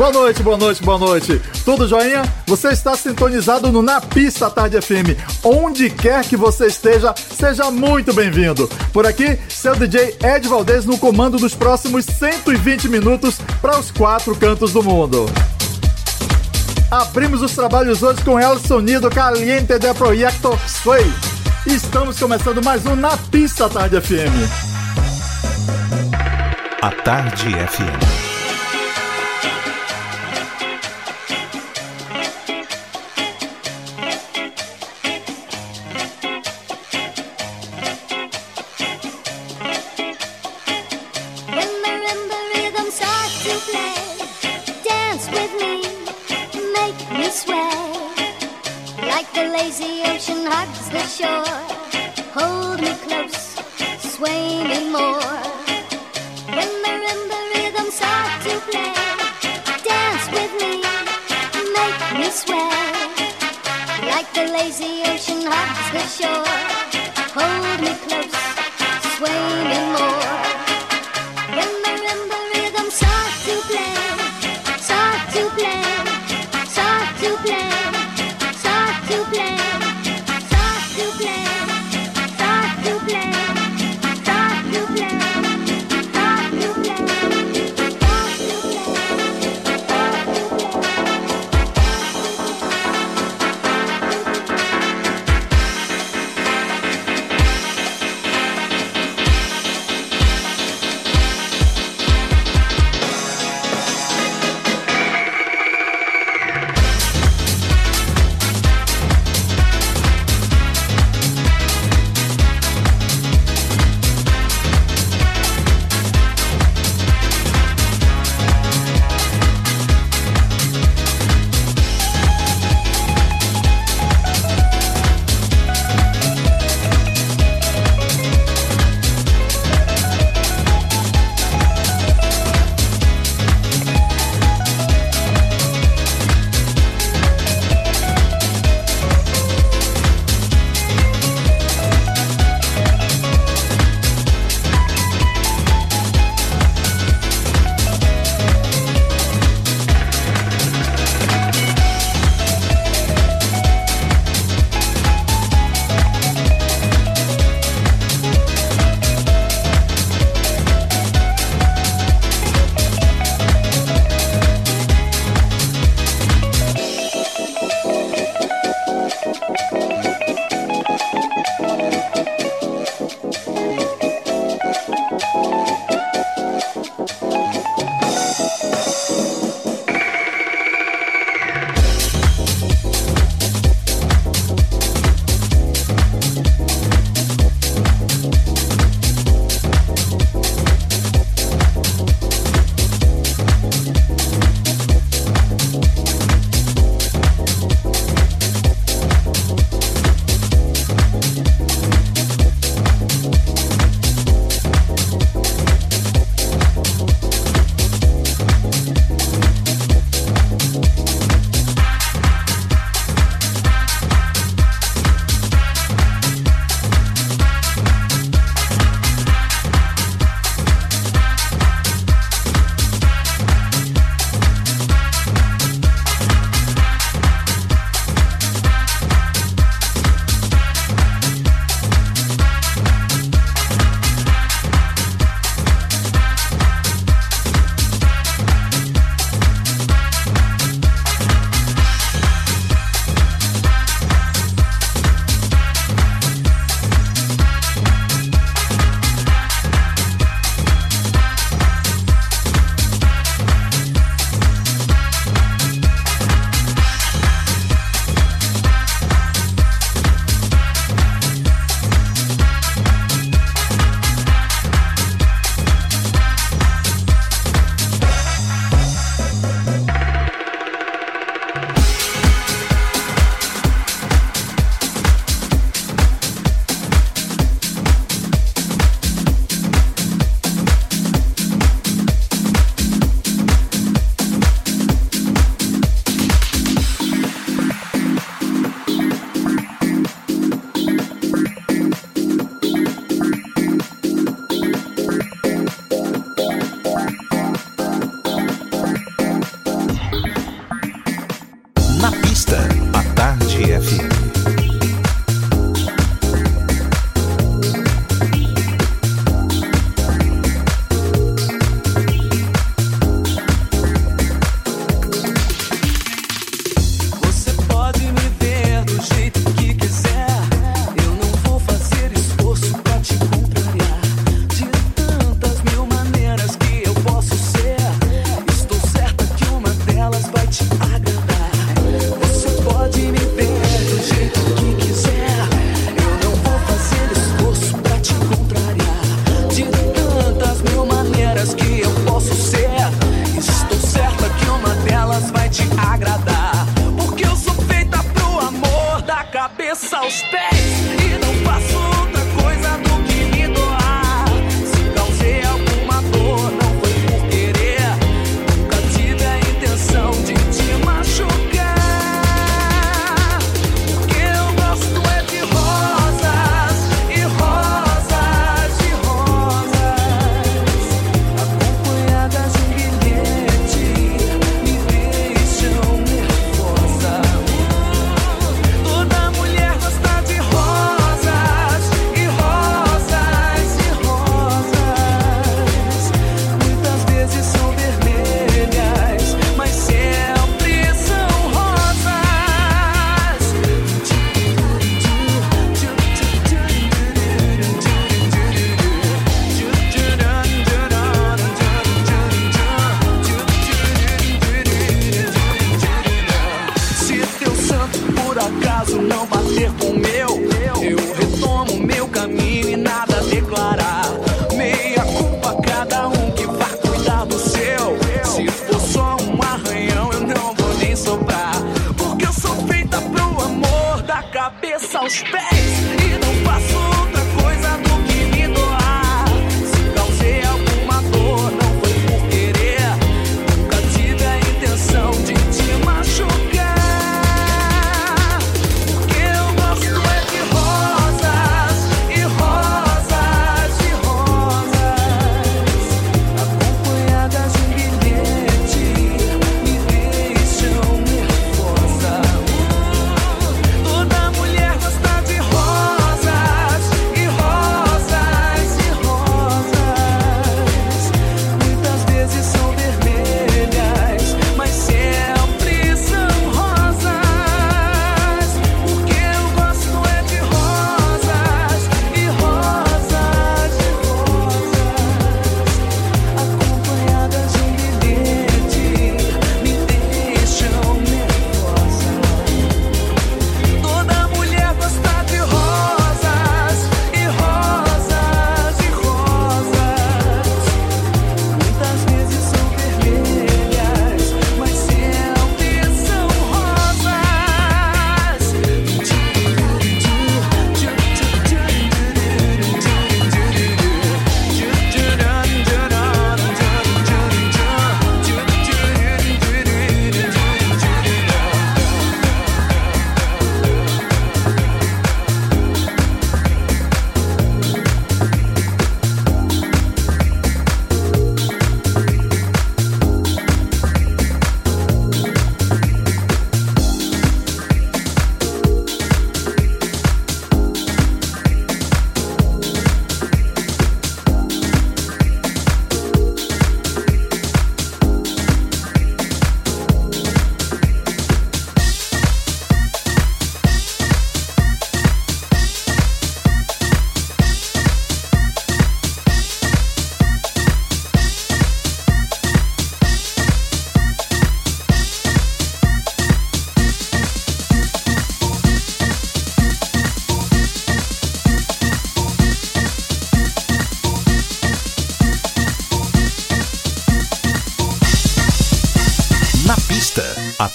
Boa noite, boa noite, boa noite. Tudo joinha? Você está sintonizado no Na Pista Tarde FM. Onde quer que você esteja, seja muito bem-vindo. Por aqui, seu DJ Ed Valdez no comando dos próximos 120 minutos para os quatro cantos do mundo. Abrimos os trabalhos hoje com El Sonido Caliente de Proyecto Sway. Estamos começando mais um Na Pista Tarde FM. A Tarde FM.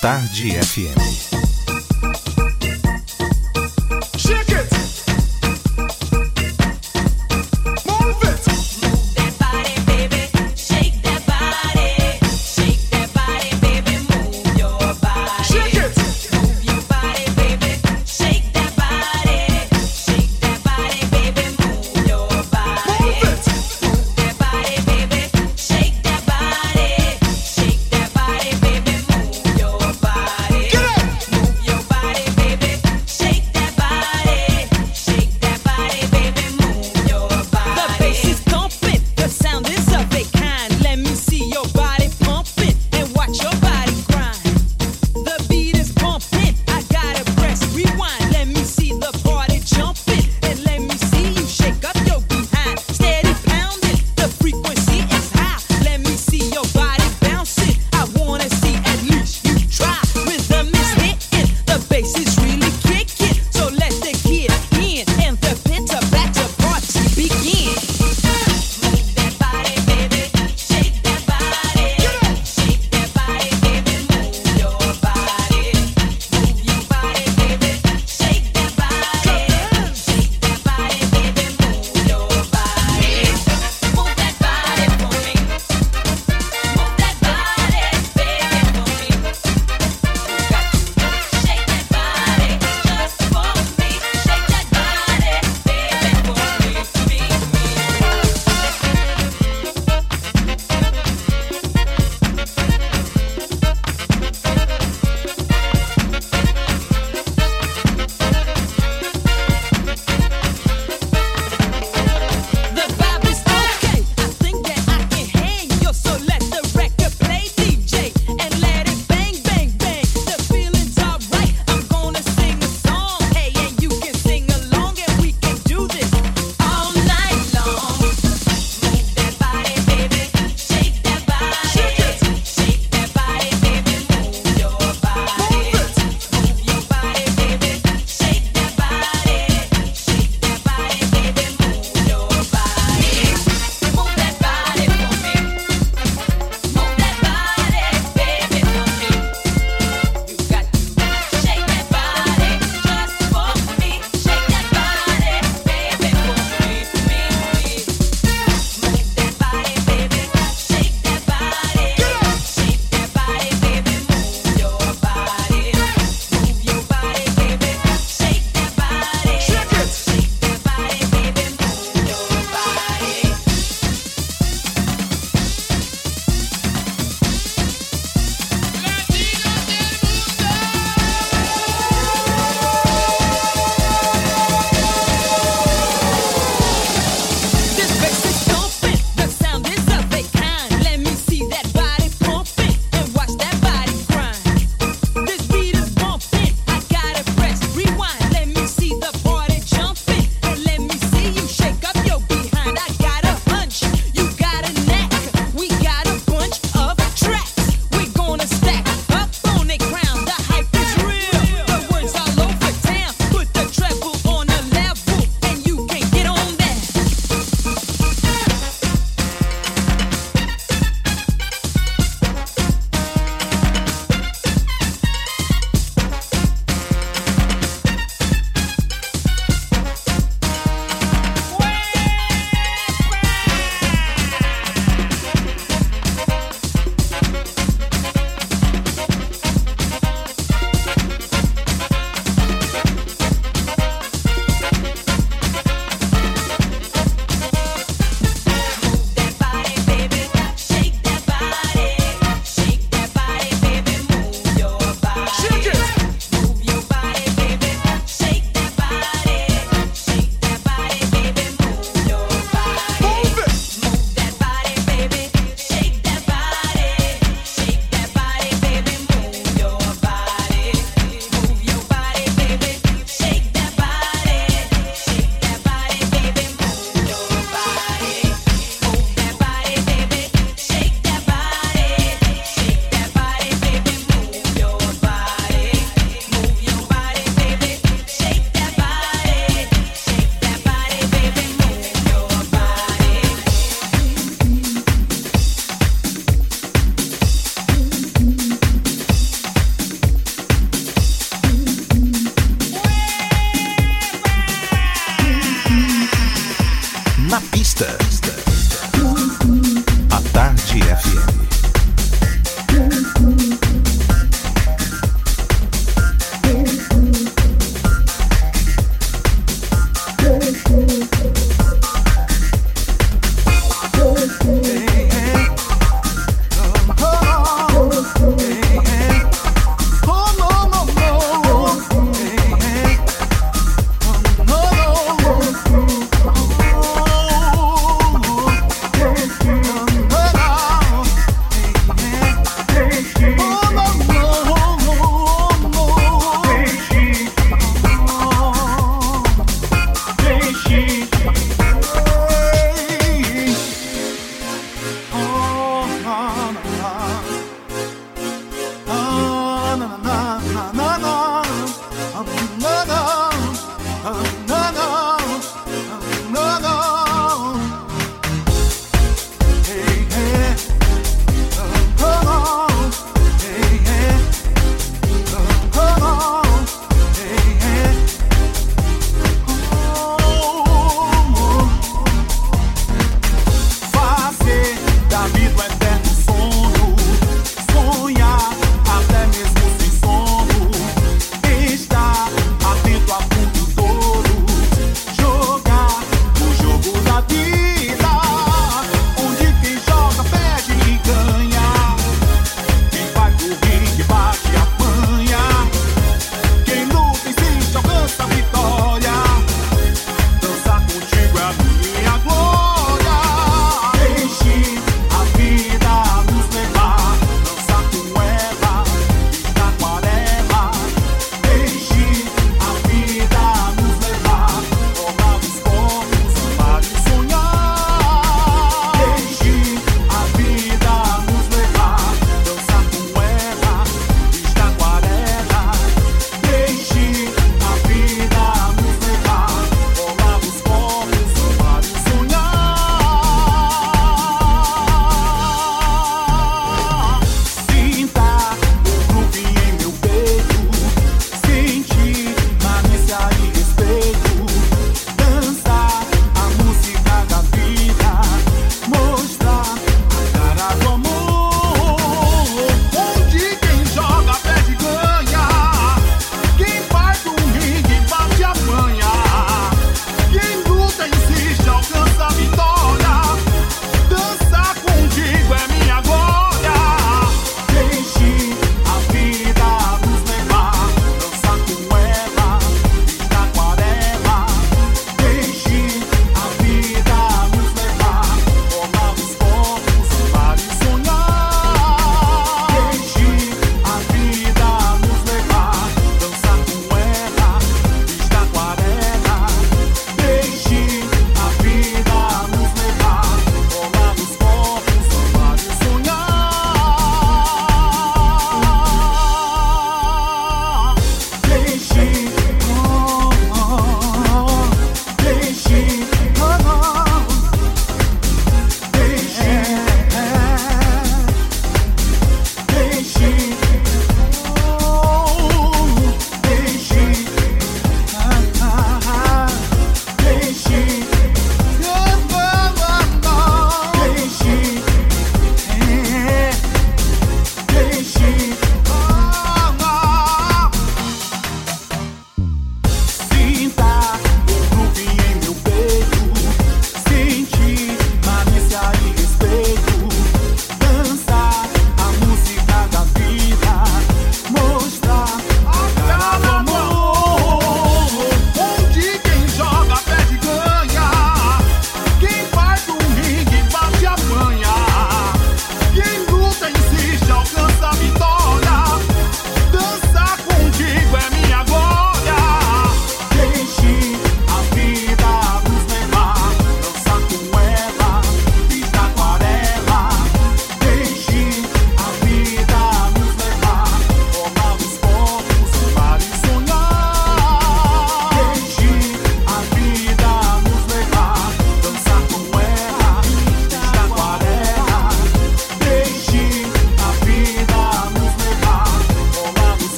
Tarde FM.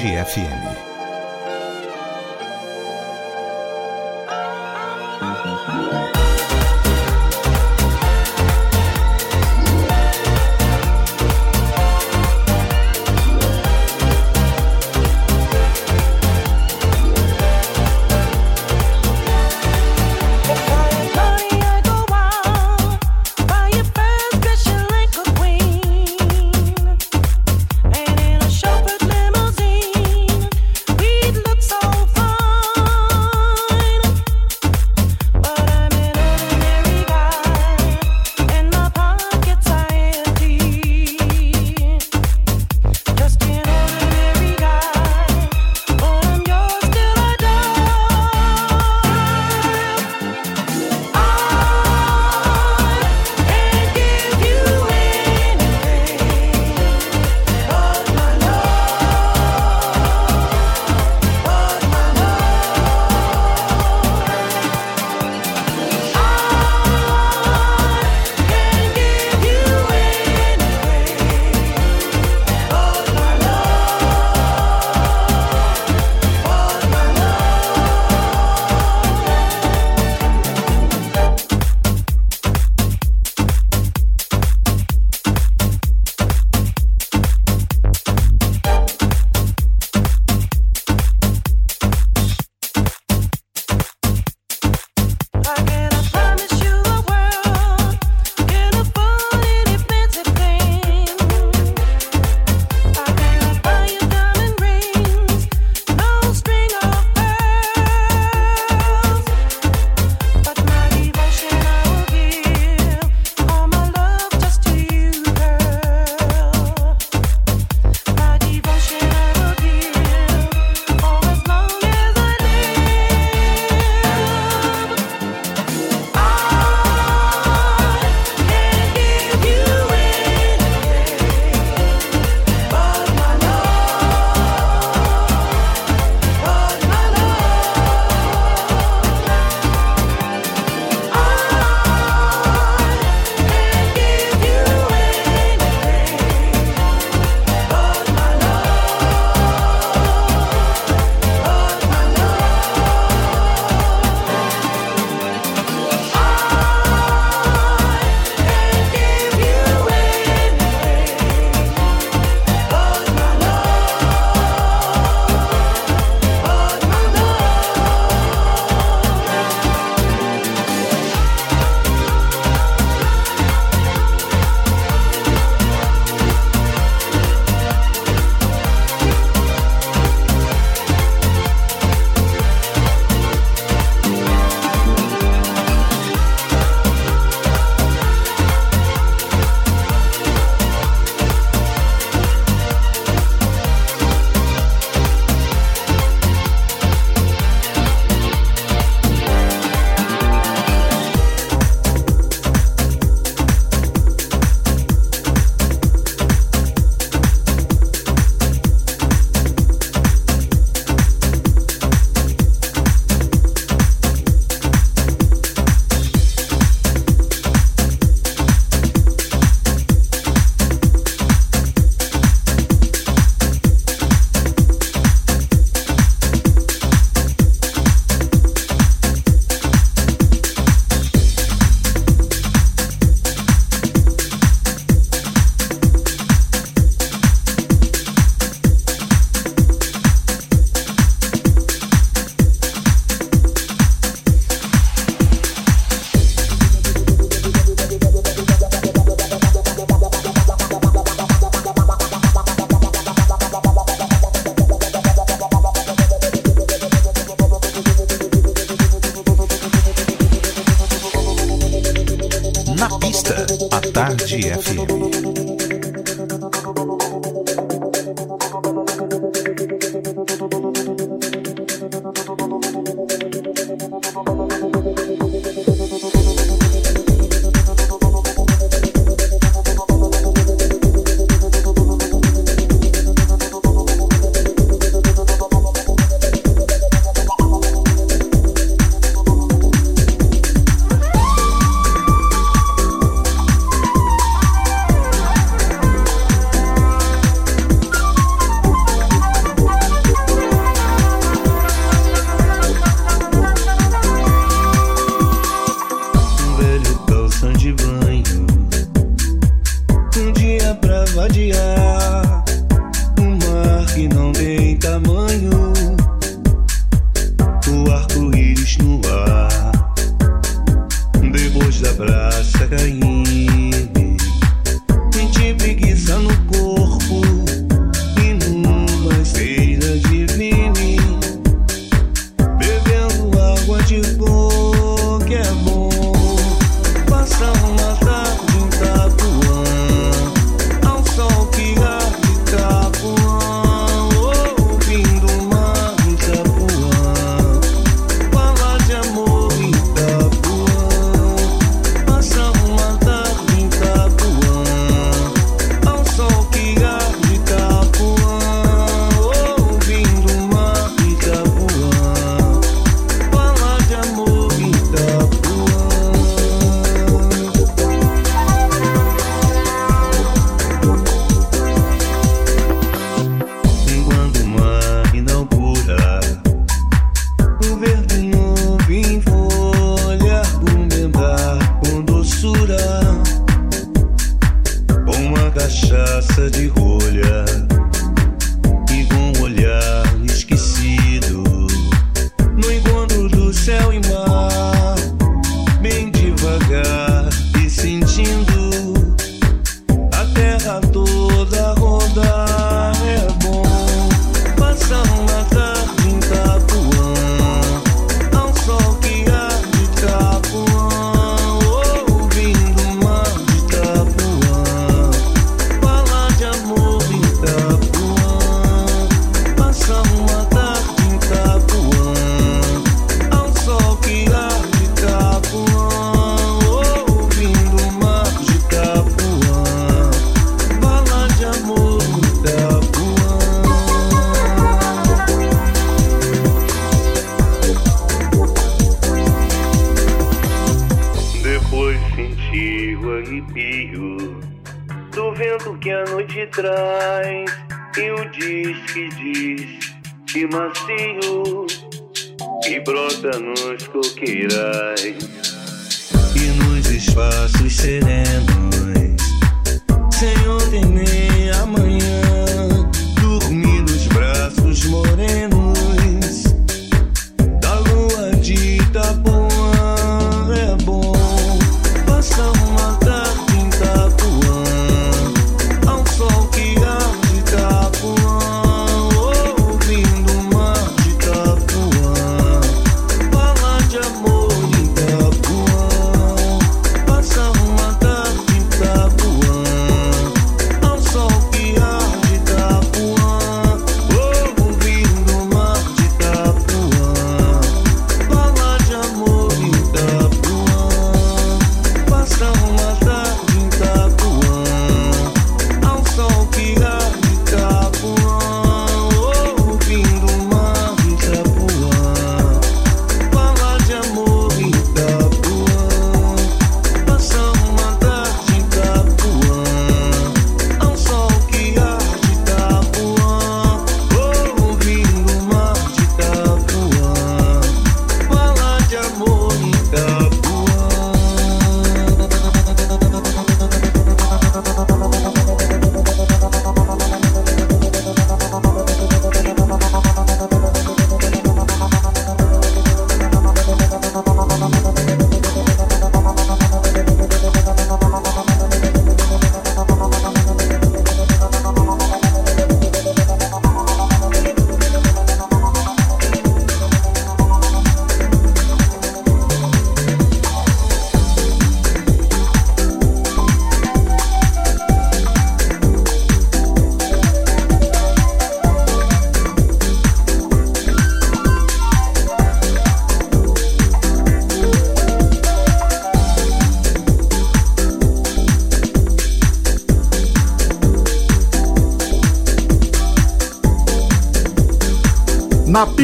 Tarde FM. Tarde FM.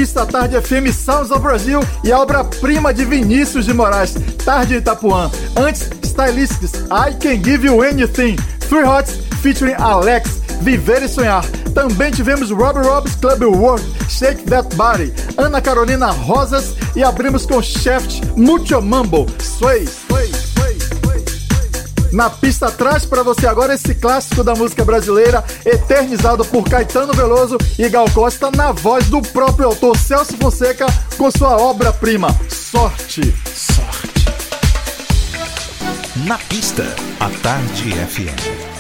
Na pista Tarde FM Sounds of Brasil e a obra-prima de Vinícius de Moraes, Tarde Itapuã. Antes, Stylistics, I Can Give You Anything, Three Hots featuring Alex, Viver e Sonhar. Também tivemos Robbie Robb's Club World, Shake That Body, Ana Carolina Rosas e abrimos com Shaft, Mucho Mambo, Sway, Sway, Sway, Sway. Na pista traz para você agora esse clássico da música brasileira, eternizado por Caetano Veloso e Gal Costa na voz do próprio autor Celso Fonseca com sua obra-prima, Sorte. Sorte. Na pista, a Tarde FM.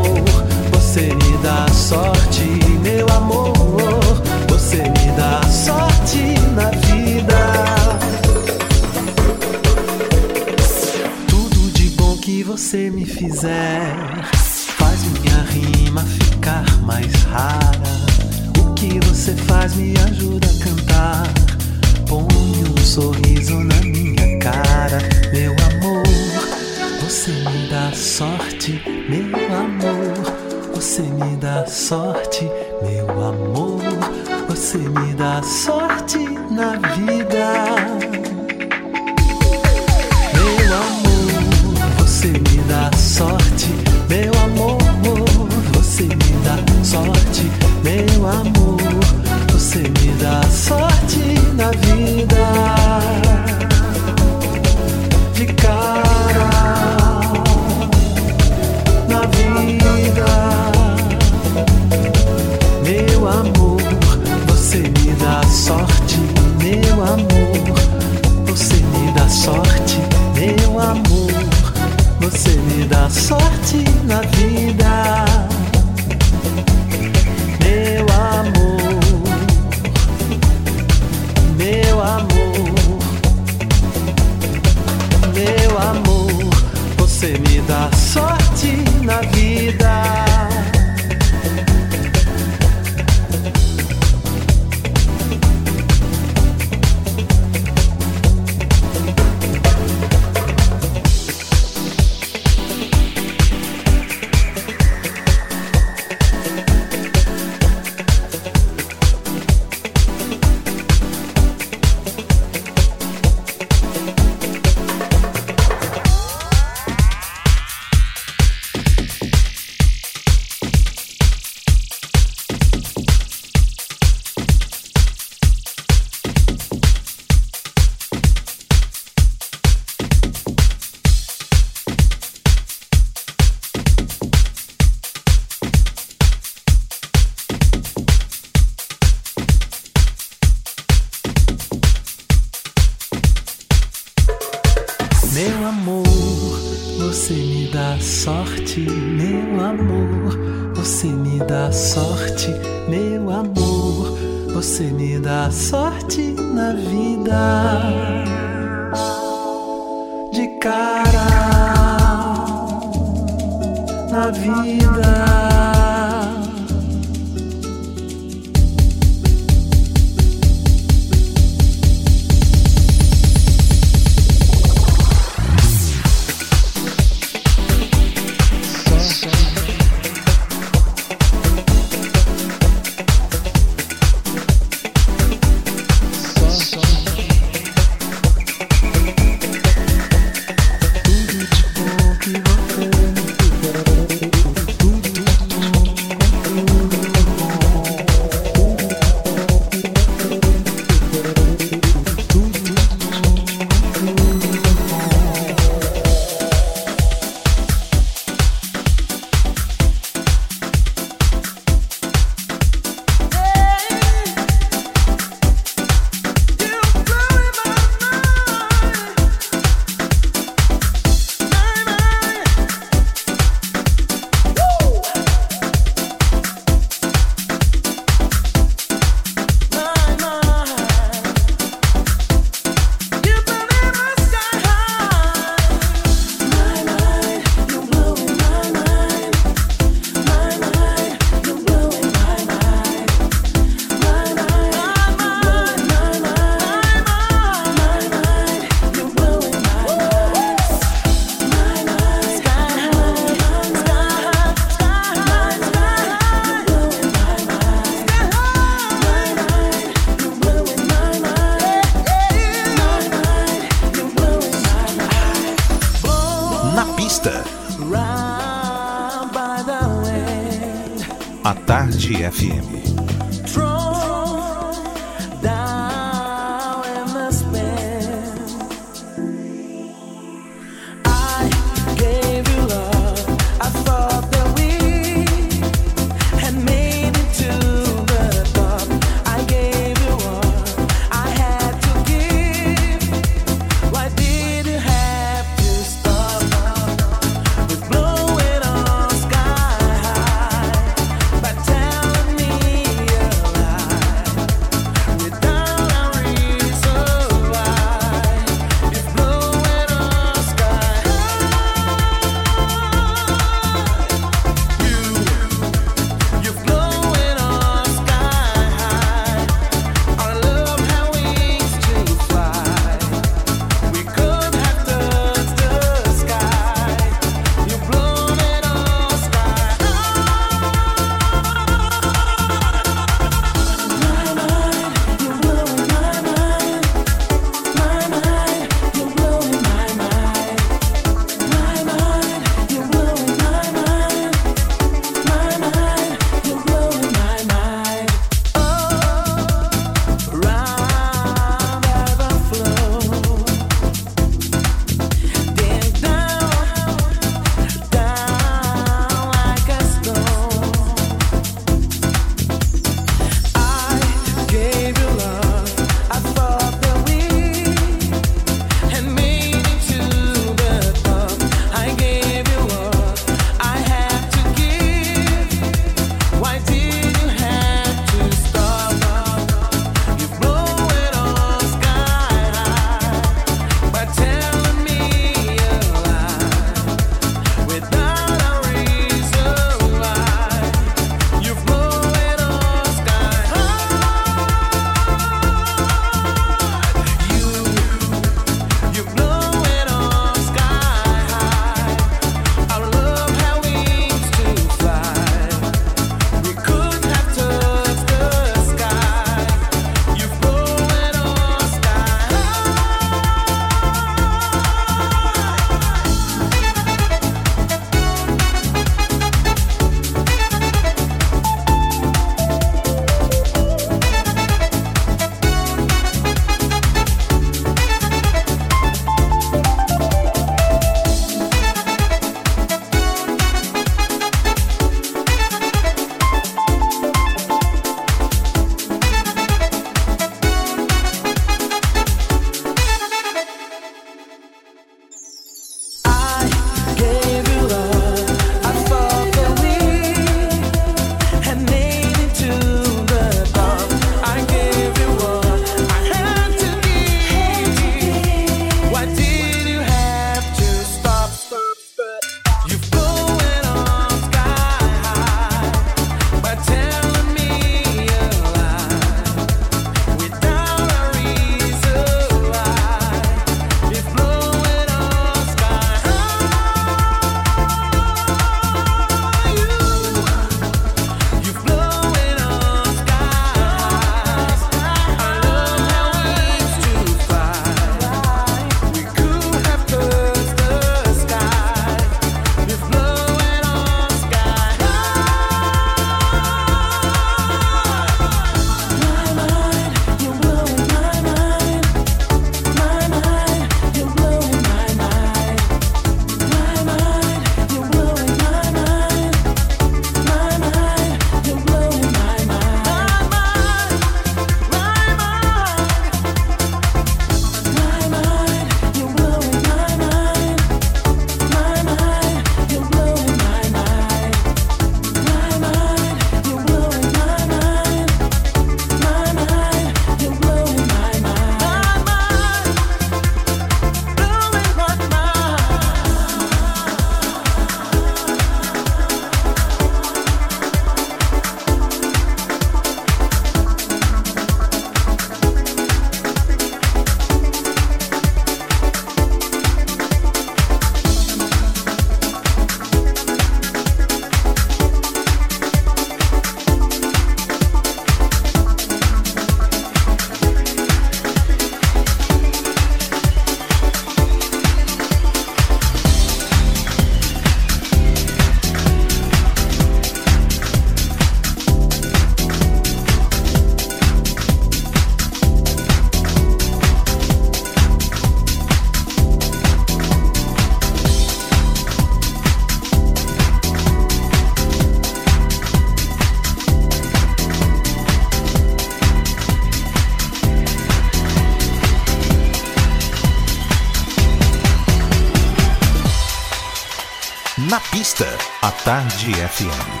A Tarde FM.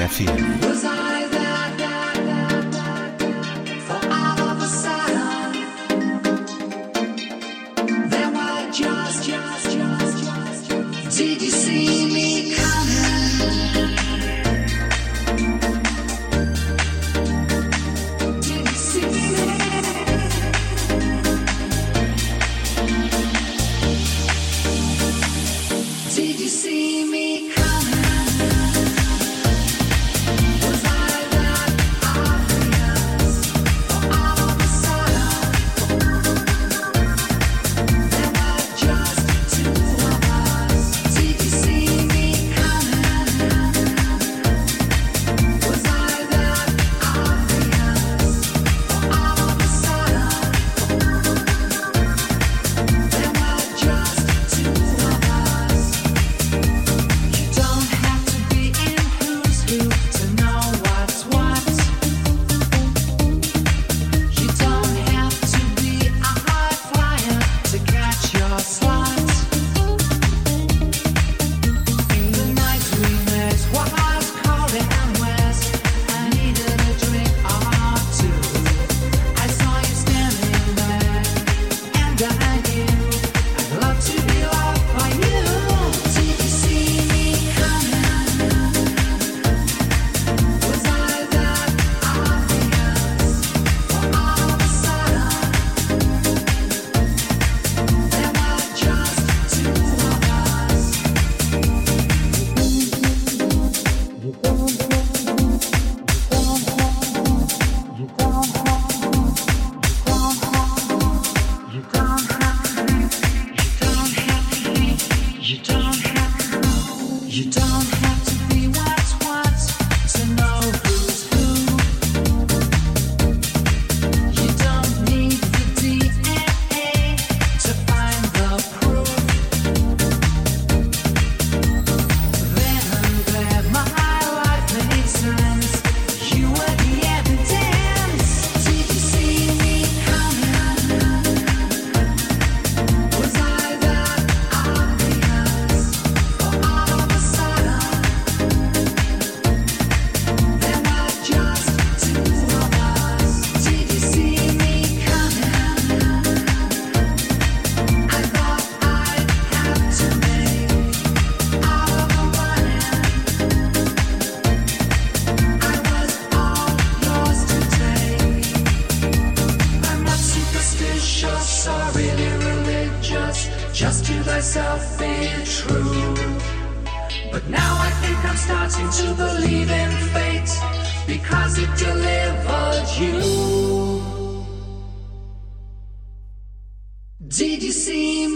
FM. because it delivered you. Did you see me?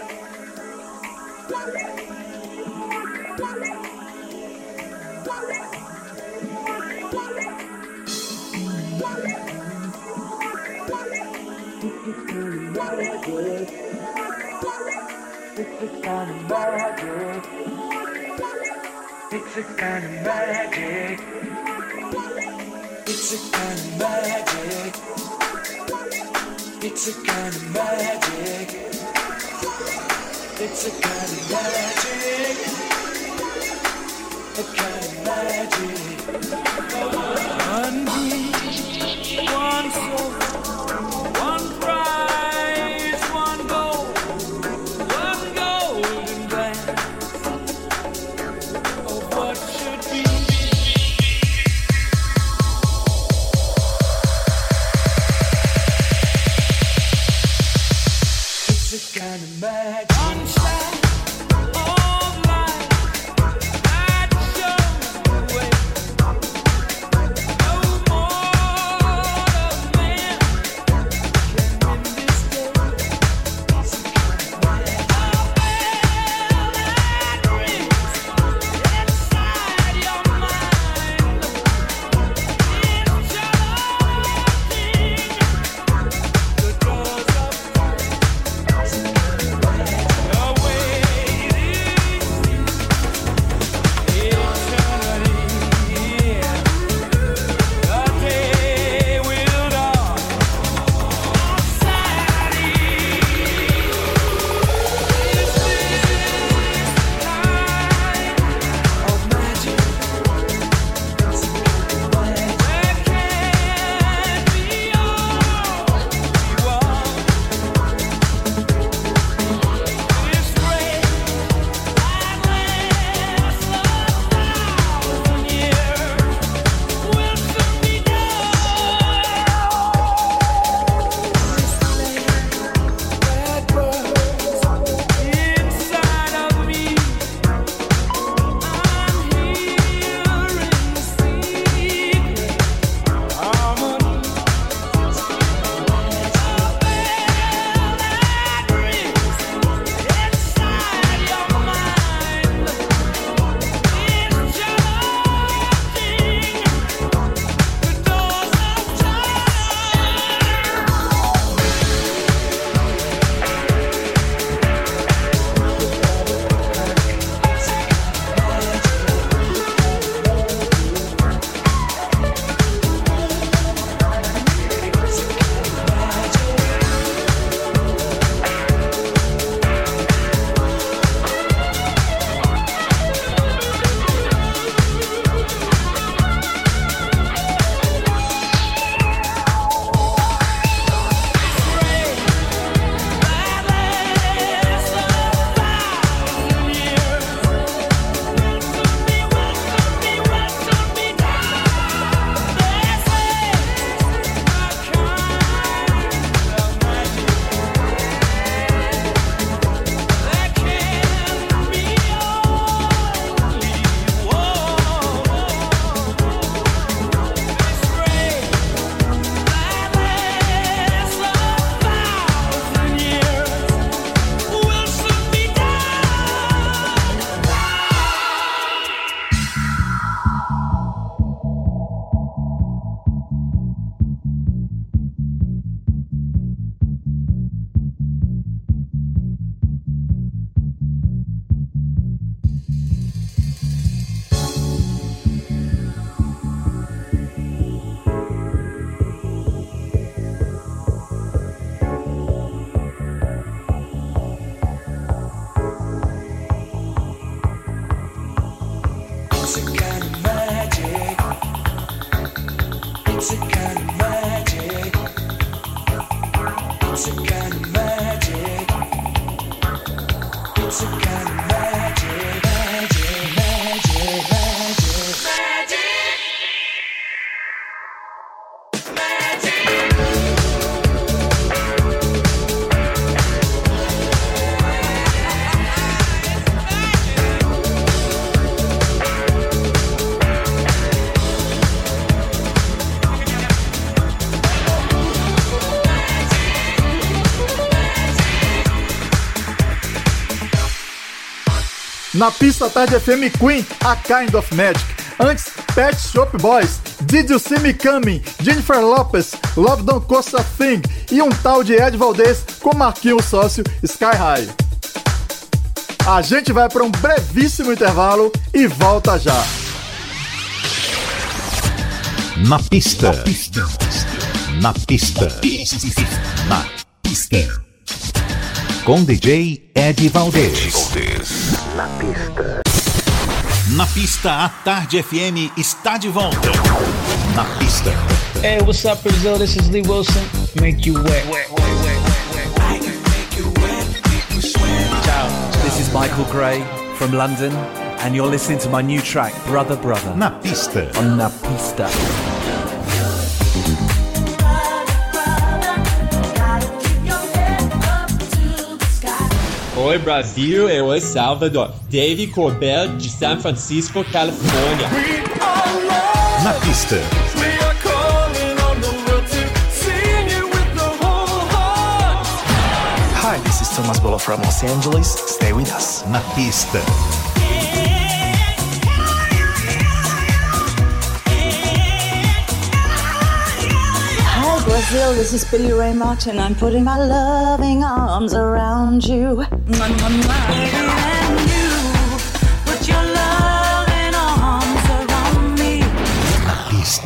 Na pista Tarde FM Queen, A Kind of Magic. Antes, Pet Shop Boys, Did You See Me Coming, Jennifer Lopez, Love Don't Cost a Thing e um tal de Ed Valdez com Marquinhos Sócio Sky High. A gente vai para um brevíssimo intervalo e volta já. Na pista. Na pista. Na pista. Na pista. Com DJ Ed Valdez. Na pista. Na pista, a Tarde FM está de volta. Na pista. Hey, what's up, Brazil? This is Lee Wilson. Make you wet. Ciao, this is Michael Gray from London, and you're listening to my new track, Brother Brother, Na pista. on La Pista. Oi Brasil, eu El Salvador. Dave Corbell de San Francisco, Califórnia. Na pista. Hi, this is Thomas Bolo from Los Angeles. Stay with us. Na pista. Brazil. This is Billy Ray Martin. I'm putting my loving arms around you. Mwah, mwah, mwah. And you put your loving arms around me.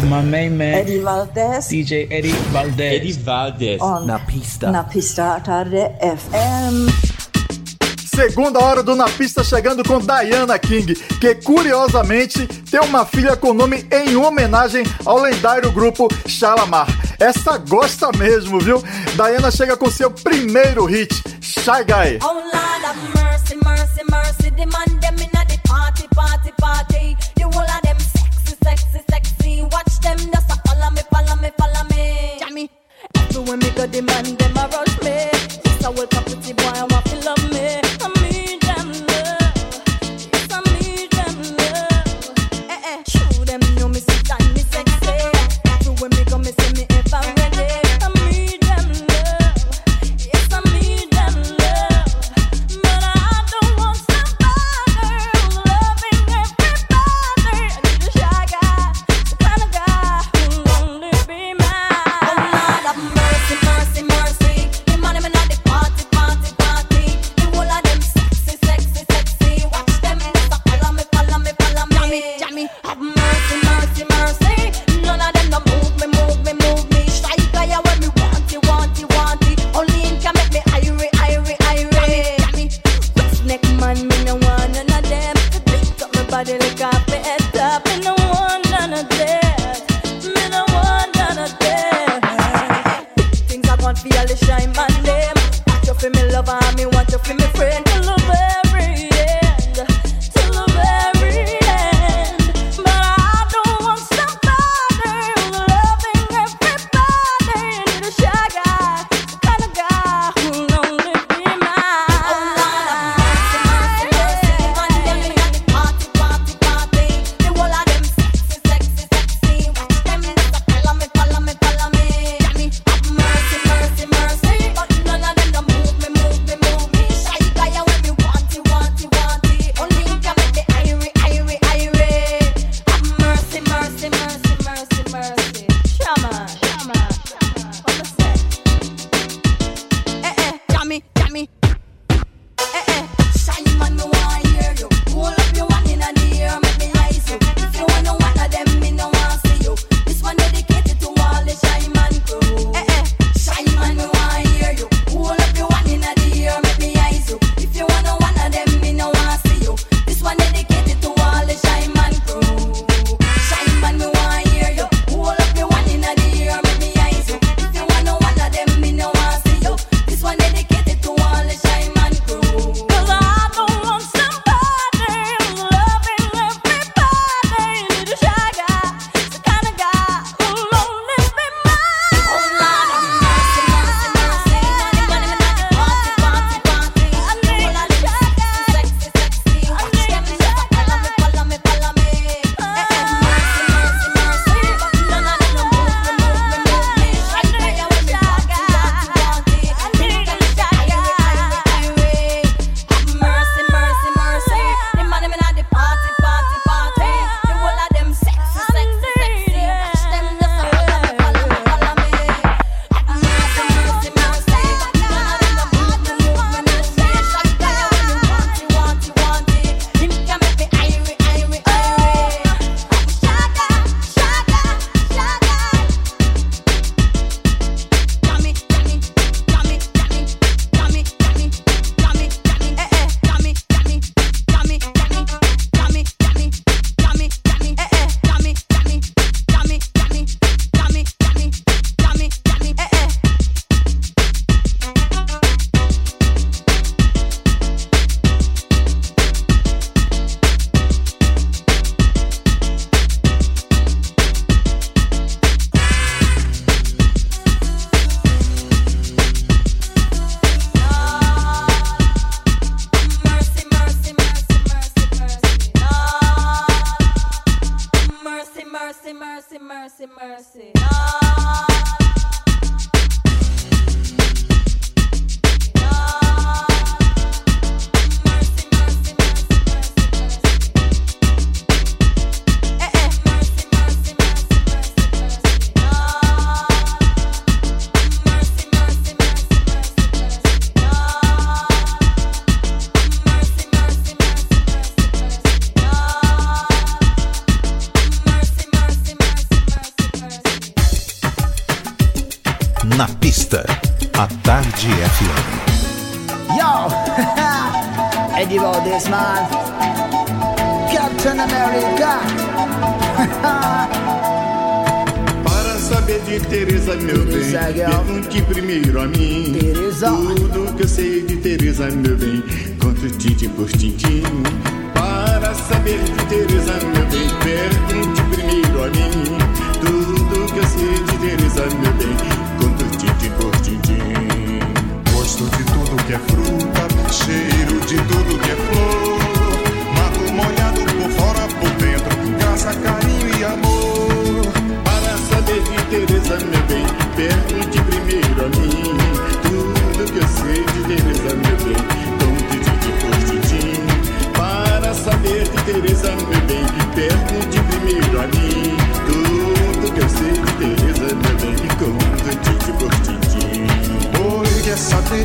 My main man, Eddie Valdez DJ Eddie Valdez. Eddie Valdez. on Na Pista. Na Pista Tarde FM. Segunda hora do Na Pista chegando com Diana King, que curiosamente tem uma filha com nome em homenagem ao lendário grupo Shalamar. Essa gosta mesmo, viu? Diana chega com seu primeiro hit, Shy Guy. Oh Lord have mercy, mercy, mercy. The man them inna the party, party, party. The whole of them sexy, sexy, sexy. Watch them just a follow me, follow me, follow me. Jammy. Everywhere me go, the man them a rush me. It's a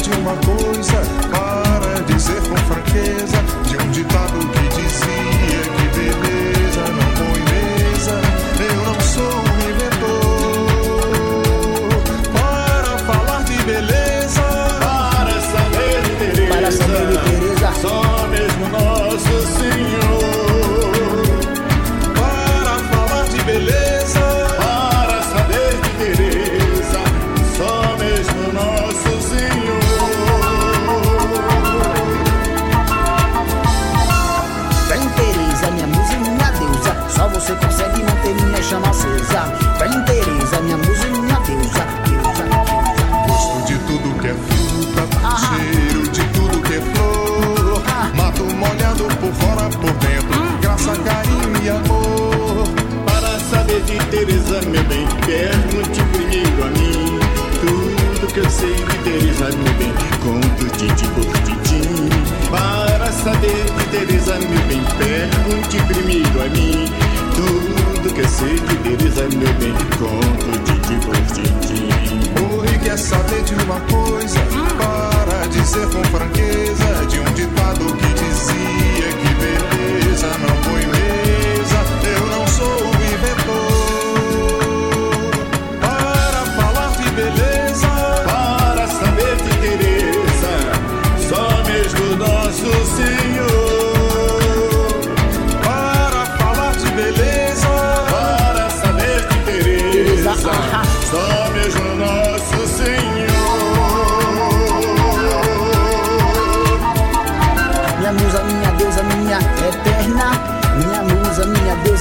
de uma coisa Sei que deles é meu bem, conto de divertidinho. Morri quer é saber de uma coisa, para dizer com franqueza. De um ditado que dizia que beleza não foi mesmo.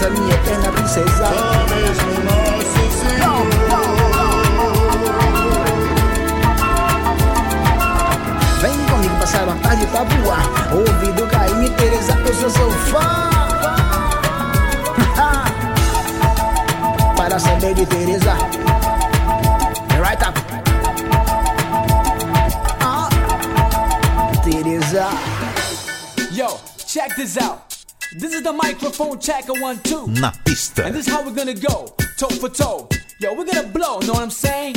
és minha eterna princesa. Só mesmo nosso Senhor. Vem comigo passar uma tarde pra voar. Ouvido Caim e Teresa, eu sou seu fã. Para saber de Teresa. Right up. Ah, Teresa. Yo, check this out. This is the microphone check. A one two. Na pista. And this is how we're gonna go, toe for toe. Yo, we're gonna blow, know what I'm saying?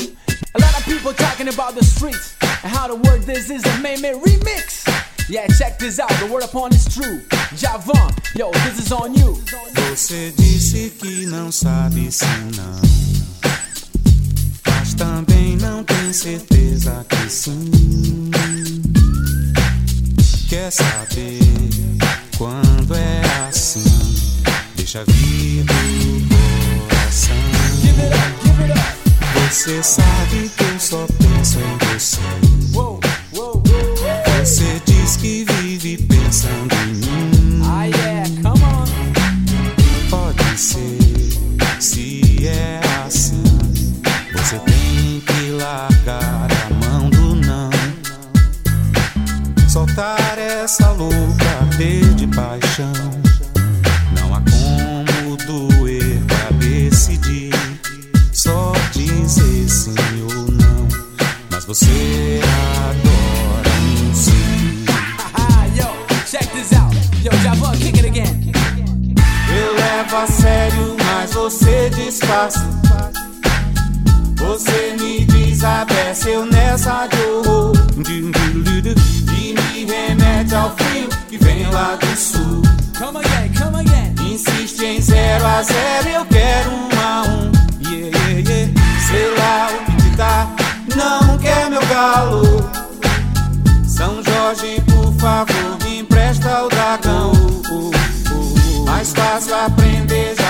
A lot of people talking about the streets and how the word this is a main main remix. Yeah, check this out, the word upon is true. Javon, yo, this is on you. Você disse que não sabe se não, mas também não tem certeza que sim. Quer saber? assim. Deixa vir o coração. Você sabe que Você me desabeceu nessa horror. E me remete ao frio que vem lá do sul. Come again, come again. Insiste em zero a zero, eu quero um a um. Yeah, yeah, yeah. Sei lá o que dá, não quer meu galo. São Jorge, por favor, me empresta o dragão. Mais fácil aprender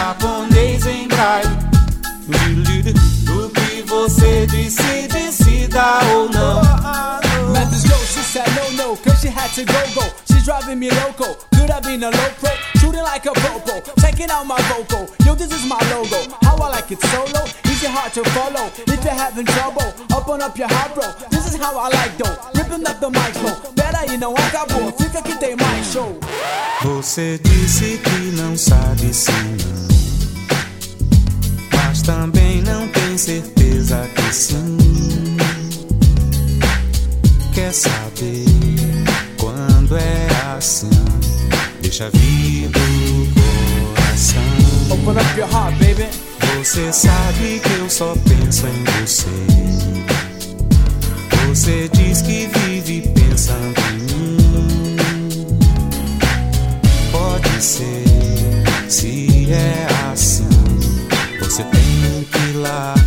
decide se dá ou não. Met this oh, girl, she said no, no, cause she had to go, go. She's driving me loco. Could I been a low pro, shooting like a popo. Checking out my vocal. Yo, this is my logo. How I like it solo, easy hard to follow. If you're having trouble, open up your heart, bro. This is how I like though. Ripping up the mic, bro. Better you know, acabou. Fica que tem mais show. Você disse que não sabe se não. Mas também não tem certeza que sim. Quer saber quando é assim? Deixa vir do coração. Open up your heart, baby. Você sabe que eu só penso em você. Você diz que vive pensando em mim. Pode ser, se é assim. Você tem que largar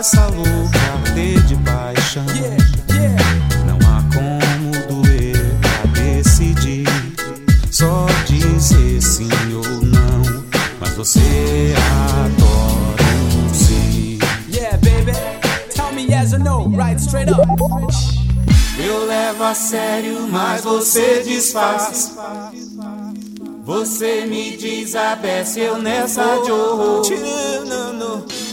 essa louca arder de paixão. Não há como doer pra decidir. Só dizer sim ou não. Mas você adora um sim. Yeah, baby. Tell me yes or no, right straight up. Eu levo a sério, mas você disfarça. Você me desabeceu nessa de horror.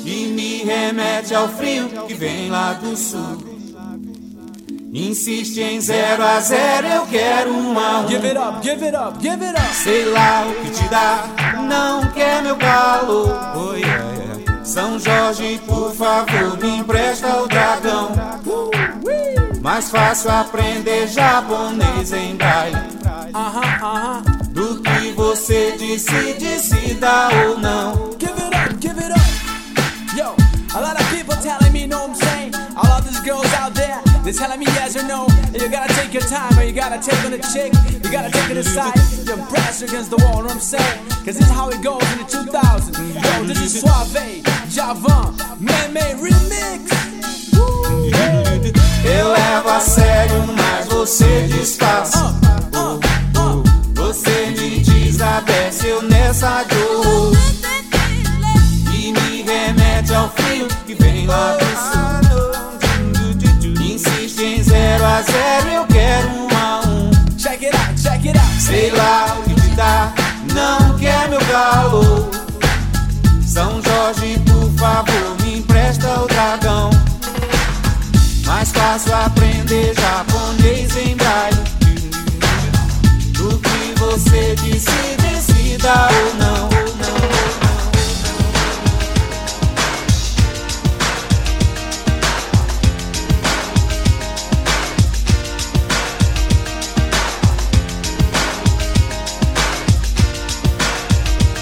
E me remete ao frio que vem lá do sul. Insiste em zero a zero, eu quero um a um. Give it up, give it up, give it up. Sei lá o que te dá, não quer meu galo. Oh, yeah, yeah. São Jorge, por favor, me empresta o dragão. Mais fácil aprender japonês em braille. Você decide se dá ou não. Give it up, give it up. Yo, a lot of people telling me, know I'm saying? All of these girls out there, they're telling me yes or no. And you gotta take your time, or you gotta take on a chick. You gotta take it aside. Your breast against the wall, know what I'm saying? Cause this is how it goes in the 2000s. Yo, this is Suave, Javan, Man Made Remix. Eu levo a sério, mas você disfarça. Você uh. Nessa dor. E me remete ao frio que vem lá do sul. Insiste em zero a zero, eu quero um a um. Check it out, check it out. Sei lá o que te dá, não quer meu galo. São Jorge, por favor, me empresta o dragão. Mais fácil aprender japonês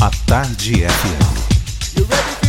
A Tarde FM.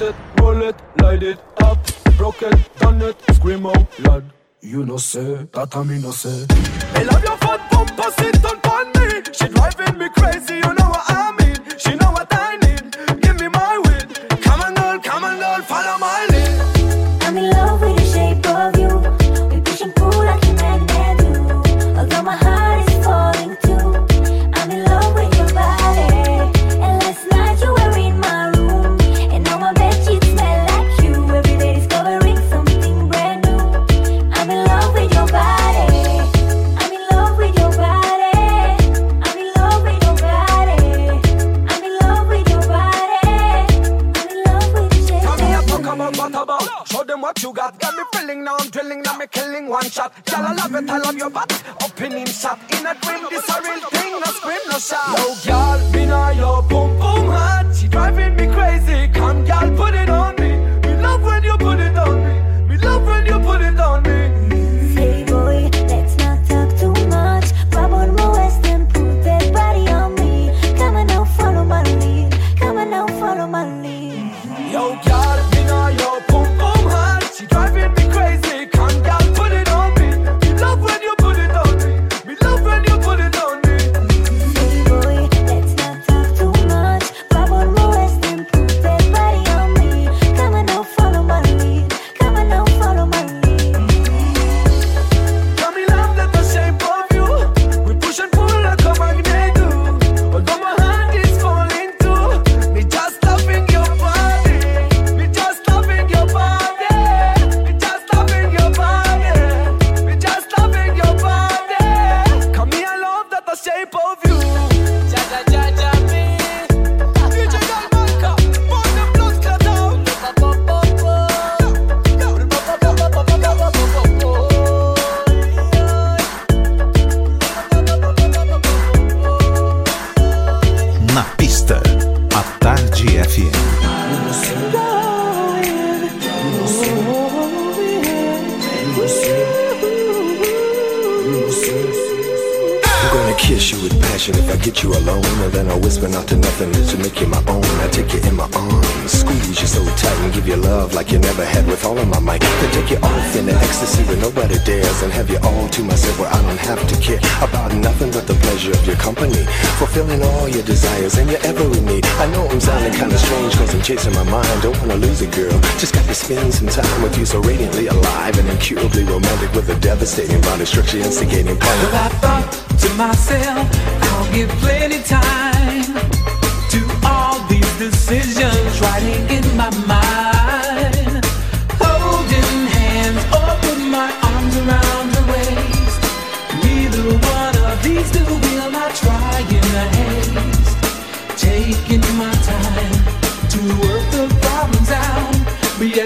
it, roll it, light it up. Broke it, done it, scream out loud. You know, say, that I'm say I love your fat bumper, sit on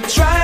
try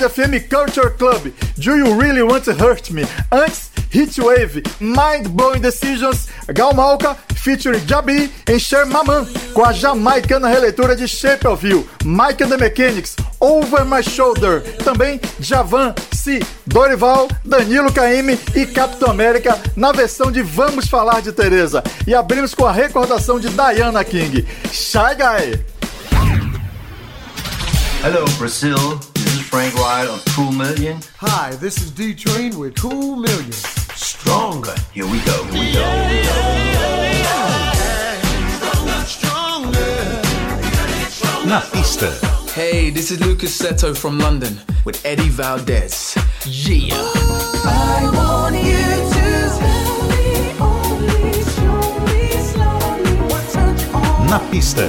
Tarde FM Culture Club, Do You Really Want to Hurt Me? Antes, Heatwave, Mind Blowing Decisions, Galmalca, featuring Jabi em Cher Maman, com a jamaicana releitura de Shape of You, Mike and the Mechanics, Over My Shoulder, também Javan, Si, Dorival, Danilo Caymmi e Capitão América na versão de Vamos Falar de Teresa. E abrimos com a recordação de Diana King, Shy Guy. Hello, Brazil. This is Frank Wright of Cool Million. Hi, this is D Train with Cool Million. Stronger. Here we go. Here we go. Here we go. Na pista. Hey, this is Lucas Seto from London with Eddie Valdez. Yeah. I want you to tell me only, show me slowly what turns you on. Na pista.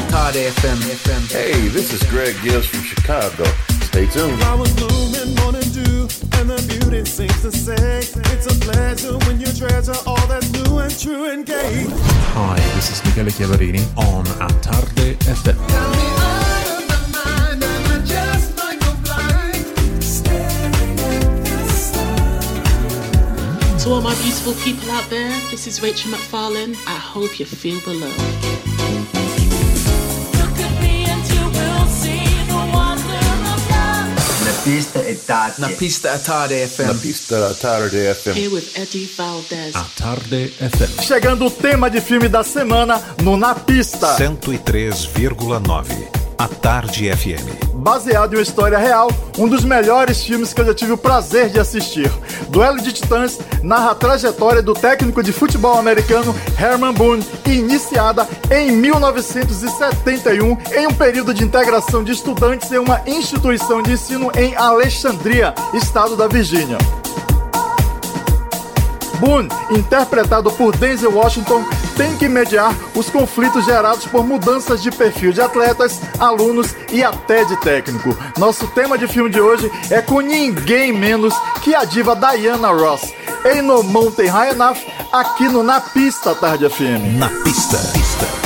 Atade FM. FM. Hey, this is Greg Gibbs from Chicago. Stay tuned. Flowers blooming, morning dew, and the beauty seems to say it's a pleasure when you treasure all that's new and true and gay. Hi, this is Michele Chiavarini on Attarde FM. To all my beautiful people out there, this is Rachel McFarlane. I hope you feel the love. Pista è tarde. Na pista Atade FM. Na pista à tarde FM. Here with Eddie Valdez. Attarde FM. Chegando o tema de filme da semana no Na Pista. 103,9. A Tarde FM. Baseado em uma história real, um dos melhores filmes que eu já tive o prazer de assistir. Duelo de Titãs narra a trajetória do técnico de futebol americano Herman Boone, iniciada em 1971 em um período de integração de estudantes em uma instituição de ensino em Alexandria, estado da Virgínia. Boone, interpretado por Denzel Washington, tem que mediar os conflitos gerados por mudanças de perfil de atletas, alunos e até de técnico. Nosso tema de filme de hoje é com ninguém menos que a diva Diana Ross. Em No Mountain High Enough, aqui no Na Pista Tarde FM. Na pista. pista.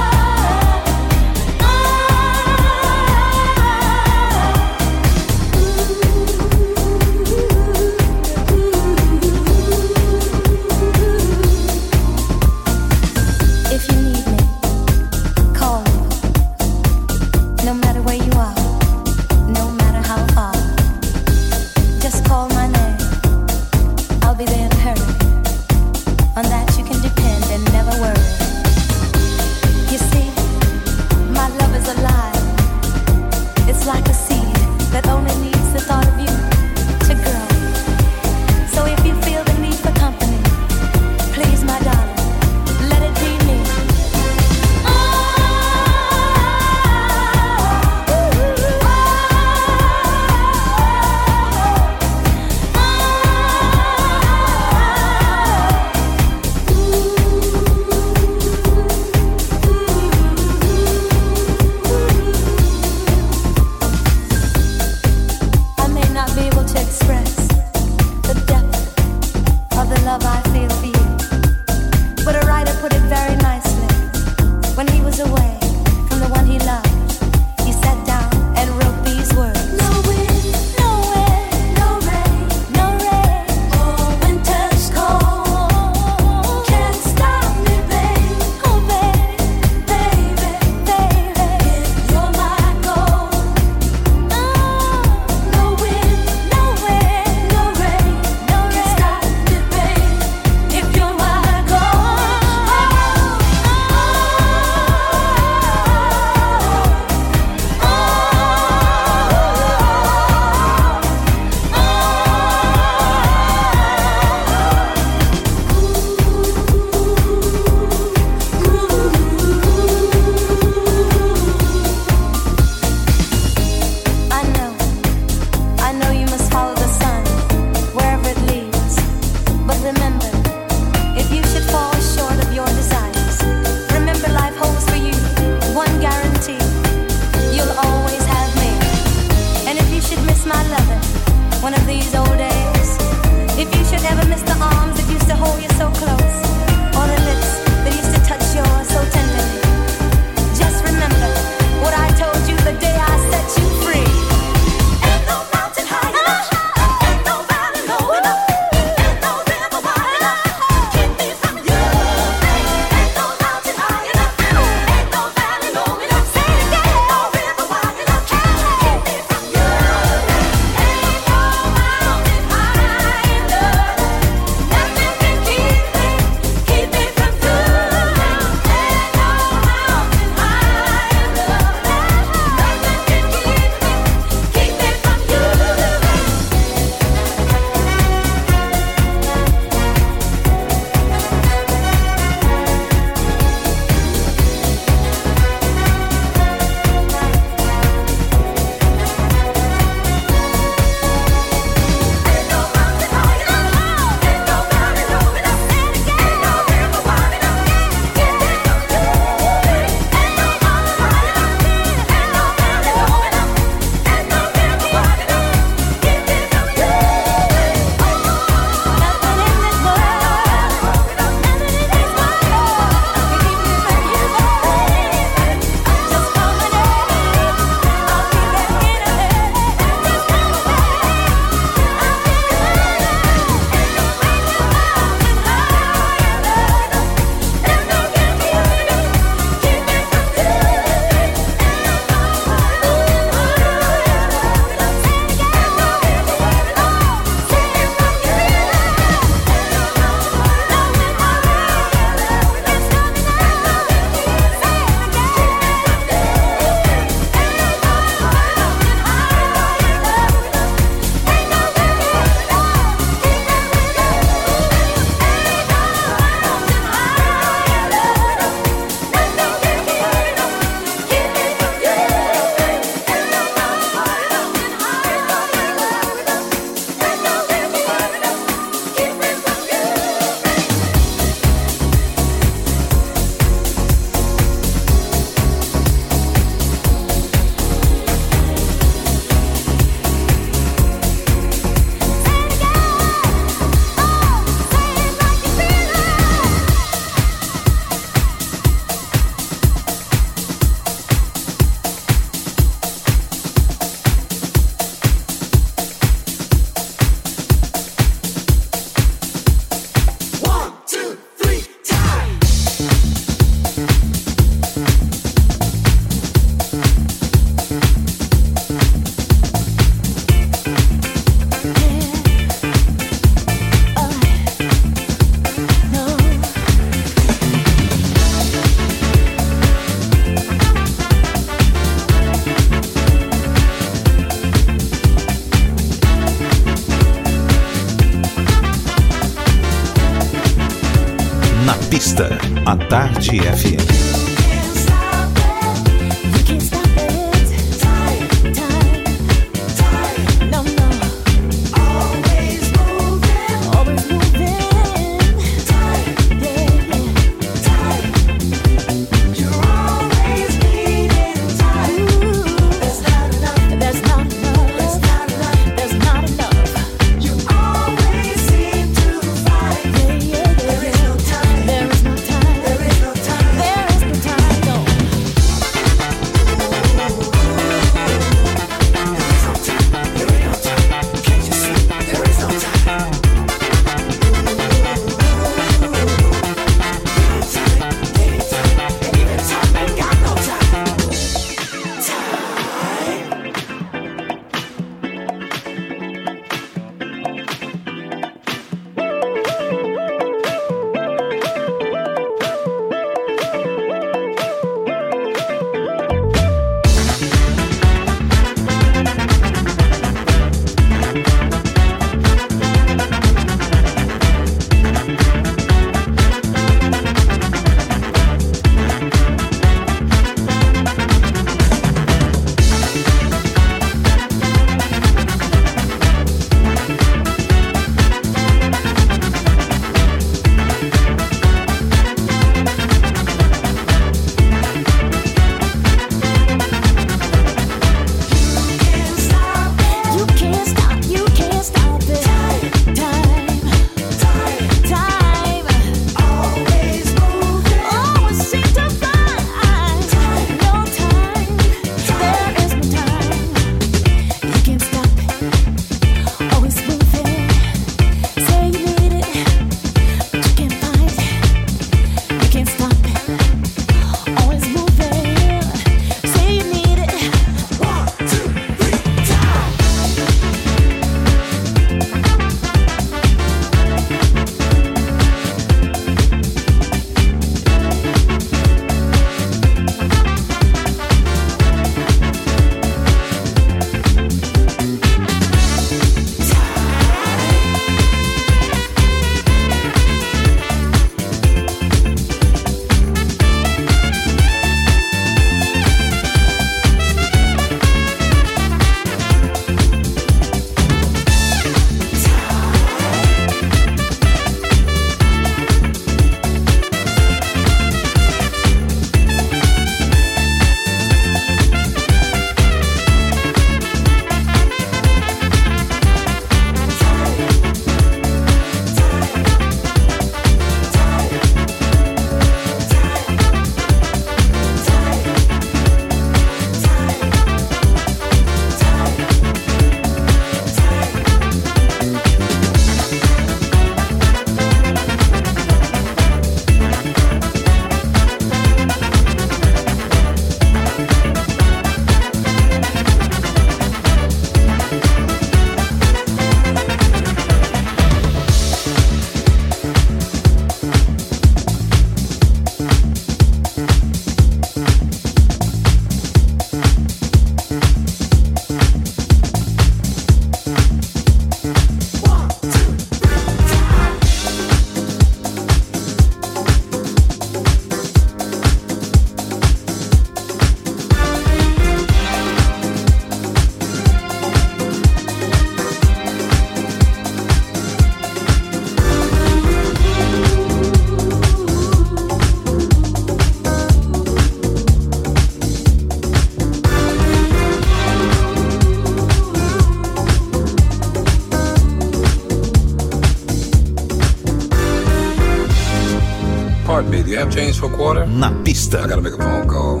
Have change for a quarter? Na pista, I gotta make a phone call.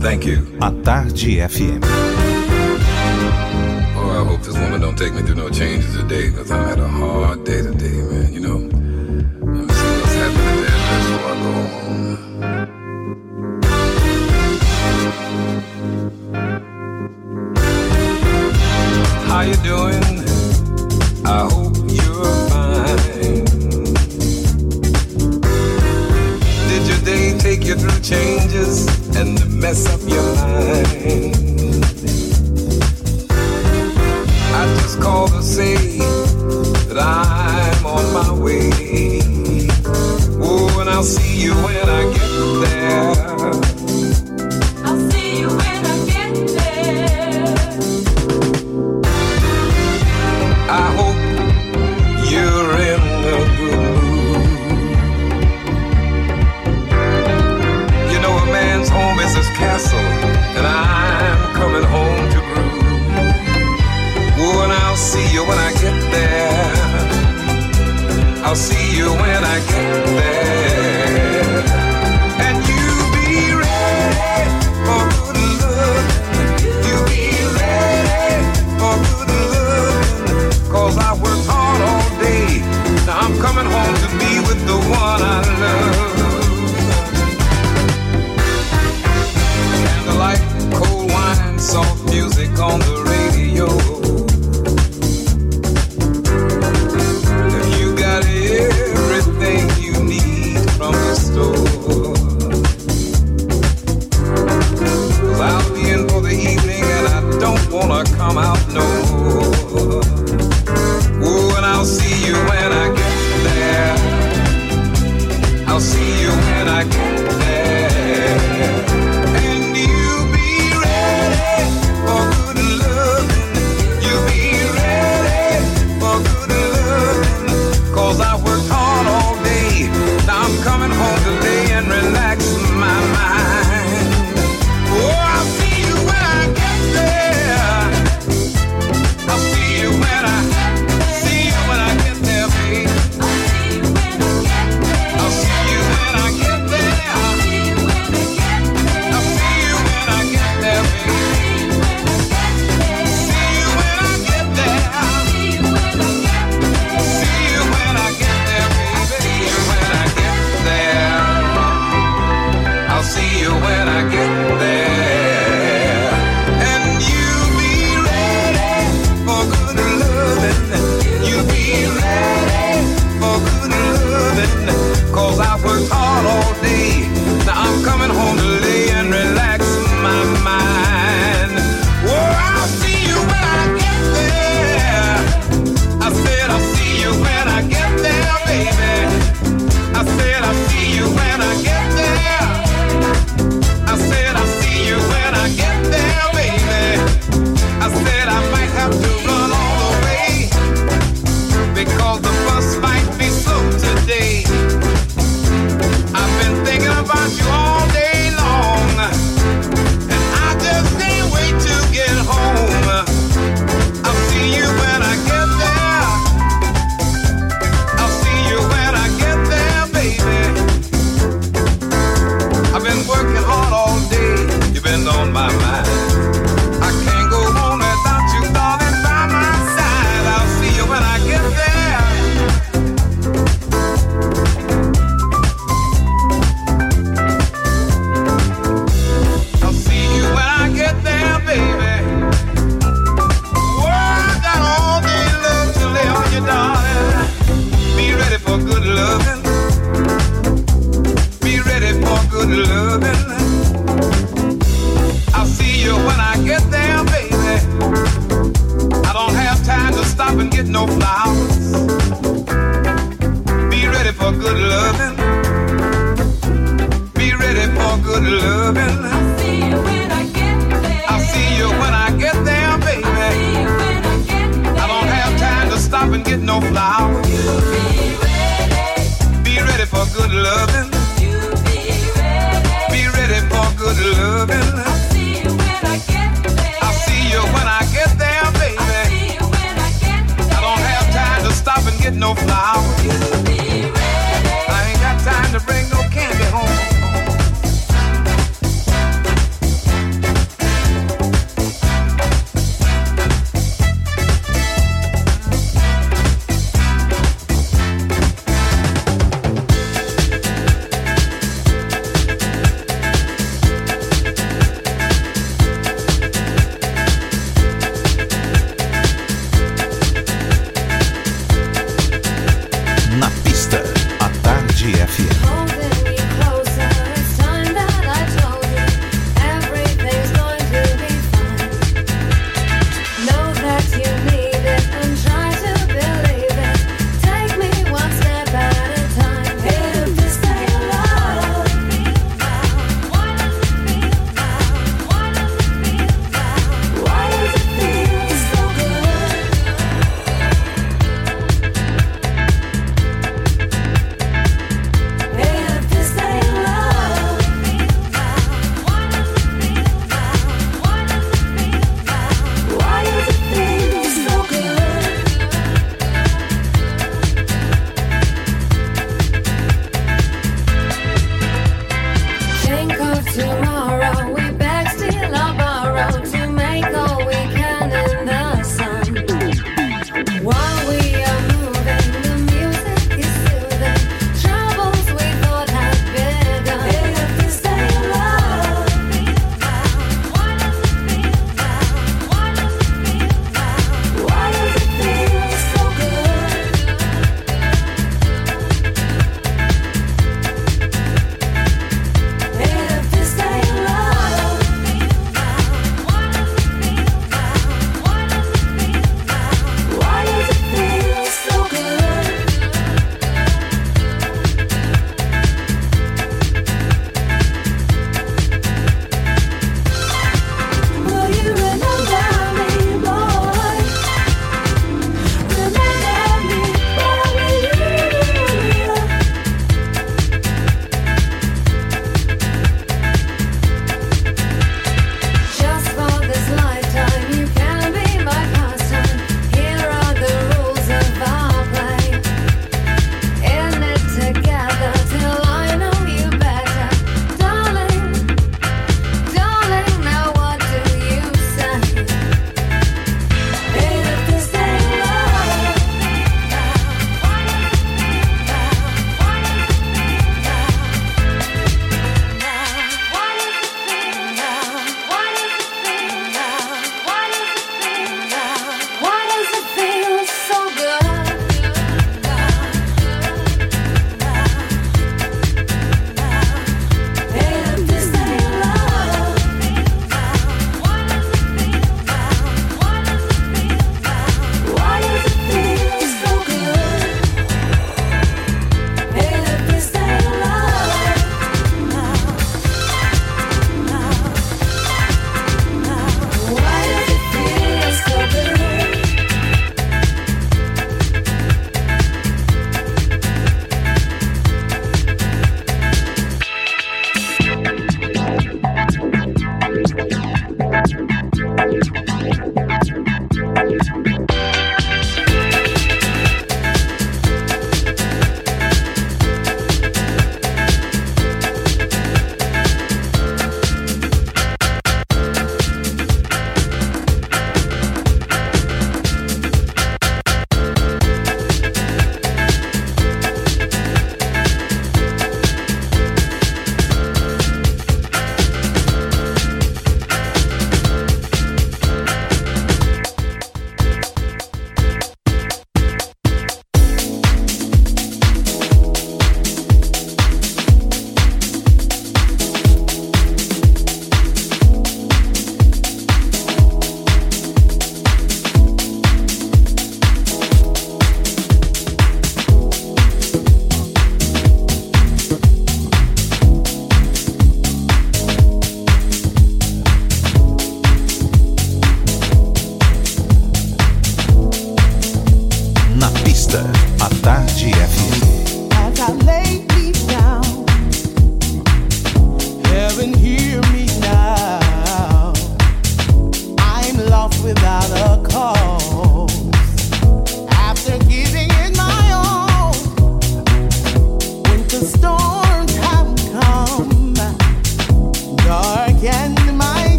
Thank you. a Tarde FM. Oh, I hope this woman don't take me through no changes today, because I had a hard day today, man. You know,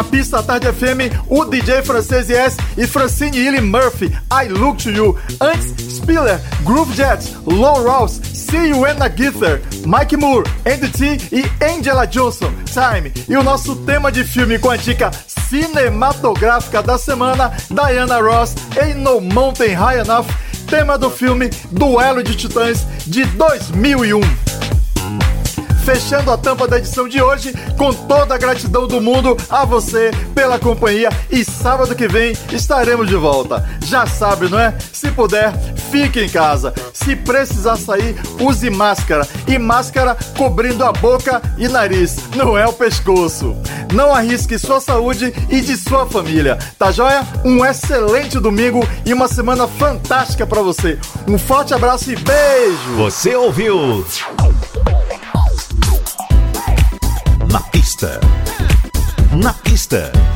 Na pista Tarde FM, o DJ francês Yes e Francine Illy Murphy, I Look to You. Antes, Spiller, Groove Jets, Low Ross, See You and a Mike Moore, Andy T e Angela Johnson, Time. E o nosso tema de filme com a dica cinematográfica da semana, Diana Ross, Ain't No Mountain High Enough, tema do filme Duelo de Titãs de 2001 fechando a tampa da edição de hoje com toda a gratidão do mundo a você pela companhia e sábado que vem estaremos de volta. Já sabe, não é? Se puder, fique em casa. Se precisar sair, use máscara e máscara cobrindo a boca e nariz, não é o pescoço. Não arrisque sua saúde e de sua família. Tá joia? Um excelente domingo e uma semana fantástica para você. Um forte abraço e beijo. Você ouviu? Na